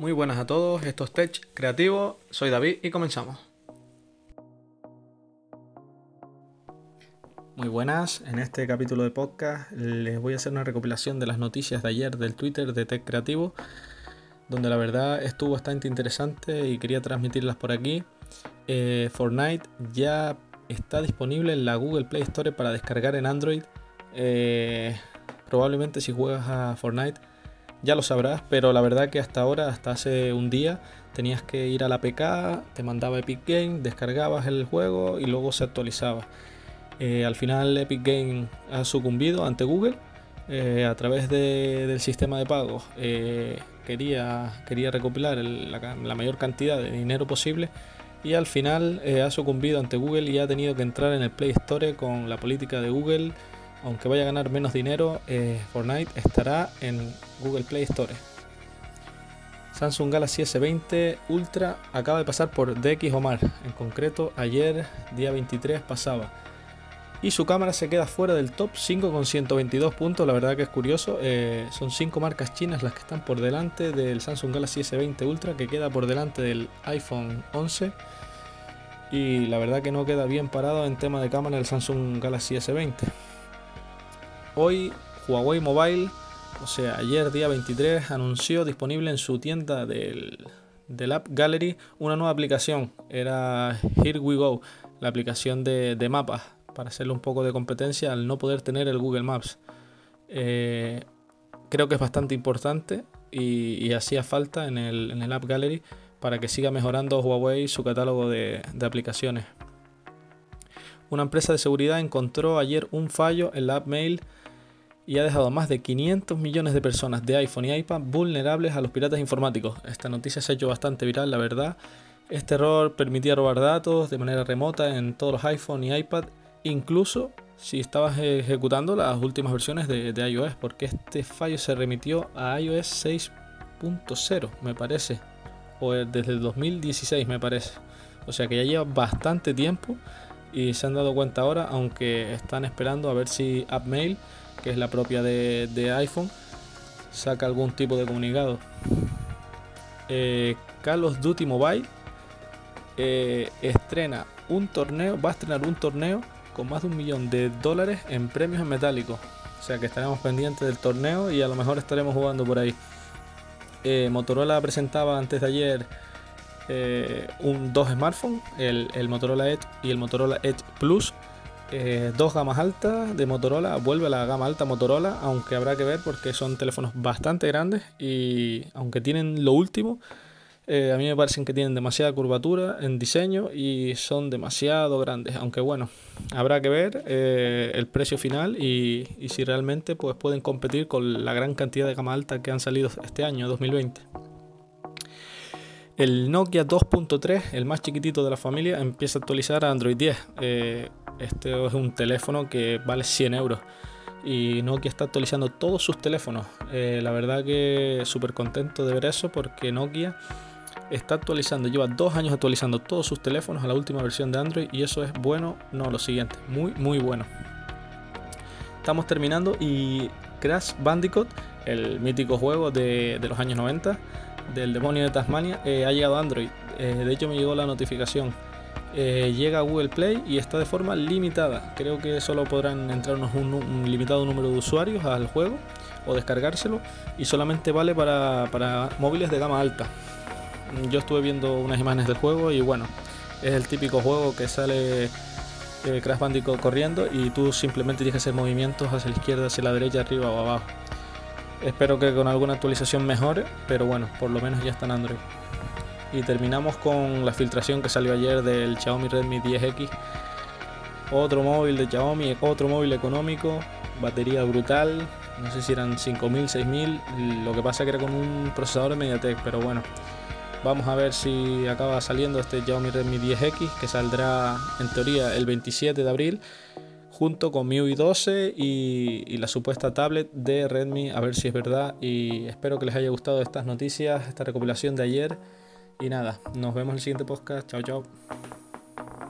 Muy buenas a todos, esto es Tech Creativo, soy David y comenzamos. Muy buenas, en este capítulo de podcast les voy a hacer una recopilación de las noticias de ayer del Twitter de Tech Creativo, donde la verdad estuvo bastante interesante y quería transmitirlas por aquí. Eh, Fortnite ya está disponible en la Google Play Store para descargar en Android. Eh, probablemente si juegas a Fortnite ya lo sabrás, pero la verdad que hasta ahora, hasta hace un día, tenías que ir a la PK, te mandaba Epic Game, descargabas el juego y luego se actualizaba. Eh, al final Epic Game ha sucumbido ante Google eh, a través del sistema de pagos. Eh, quería, quería recopilar la, la, mayor cantidad de dinero posible y al final ha sucumbido ante Google y ha tenido que entrar en el Play Store con la política de Google aunque vaya a ganar menos dinero, eh, Fortnite estará en Google Play Store. Samsung Galaxy S20 Ultra acaba de pasar por DX Omar, en concreto ayer, día 23, pasaba. Y su cámara se queda fuera del top 5 con 122 puntos, la verdad que es curioso. Eh, son 5 marcas chinas las que están por delante del Samsung Galaxy S20 Ultra, que queda por delante del iPhone 11. Y la verdad que no queda bien parado en tema de cámara el Samsung Galaxy S20. Hoy Huawei Mobile, o sea, ayer día 23, anunció disponible en su tienda del, App Gallery una nueva aplicación. Era Here We Go, la aplicación de, mapas, para hacerle un poco de competencia al no poder tener el Google Maps. Eh, creo que es bastante importante y, hacía falta en el, App Gallery para que siga mejorando Huawei su catálogo de, de aplicaciones. Una empresa de seguridad encontró ayer un fallo en la App Mail y ha dejado a más de 500 millones de personas de iPhone y iPad vulnerables a los piratas informáticos. Esta noticia se ha hecho bastante viral, la verdad. Este error permitía robar datos de manera remota en todos los iPhone y iPad, incluso si estabas ejecutando las últimas versiones de, iOS, porque este fallo se remitió a iOS 6.0, me parece, o desde el 2016, me parece. O sea que ya lleva bastante tiempo y se han dado cuenta ahora, aunque están esperando a ver si AppMail que es la propia de, iPhone, saca algún tipo de comunicado. Eh, Call of Duty Mobile eh, estrena un torneo, va a estrenar un torneo con más de un millón de dólares en premios en metálicos. O sea que estaremos pendientes del torneo y a lo mejor estaremos jugando por ahí. Eh, Motorola presentaba antes de ayer eh, un, dos smartphones, el, el Motorola Edge y el Motorola Edge Plus eh, dos gamas altas de Motorola, vuelve la gama alta Motorola, aunque habrá que ver porque son teléfonos bastante grandes y aunque tienen lo último, eh, a mí me parecen que tienen demasiada curvatura en diseño y son demasiado grandes, aunque bueno, habrá que ver eh, el precio final y, si realmente pues, pueden competir con la gran cantidad de gama alta que han salido este año, 2020. El Nokia 2.3, el más chiquitito de la familia, empieza a actualizar a Android 10. Este es un teléfono que vale 100 euros y Nokia está actualizando todos sus teléfonos. Eh, la verdad que súper contento de ver eso porque Nokia está actualizando, lleva dos años actualizando todos sus teléfonos a la última versión de Android y eso es bueno, no lo siguiente, muy muy bueno. Estamos terminando y Crash Bandicoot, el mítico juego de, los años 90 del demonio de Tasmania, eh, ha llegado a Android. Eh, de hecho me llegó la notificación eh, llega a Google Play y está de forma limitada. Creo que solo podrán entrar un, limitado número de usuarios al juego o descargárselo y solamente vale para, móviles de gama alta. Yo estuve viendo unas imágenes del juego y bueno, es el típico juego que sale eh, Crash Bandicoot corriendo y tú simplemente tienes que hacer movimientos hacia la izquierda, hacia la derecha, arriba o abajo. Espero que con alguna actualización mejore, pero bueno, por lo menos ya está en Android. Y terminamos con la filtración que salió ayer del Xiaomi Redmi 10X. Otro móvil de Xiaomi, otro móvil económico, batería brutal. No sé si eran 5000, 6000. Lo que pasa que era con un procesador de MediaTek, pero bueno. Vamos a ver si acaba saliendo este Xiaomi Redmi 10X, que saldrá en teoría el 27 de abril, junto con MIUI 12 y, y, la supuesta tablet de Redmi, a ver si es verdad. Y espero que les haya gustado estas noticias, esta recopilación de ayer. Y nada, nos vemos en el siguiente podcast. Chao, chao.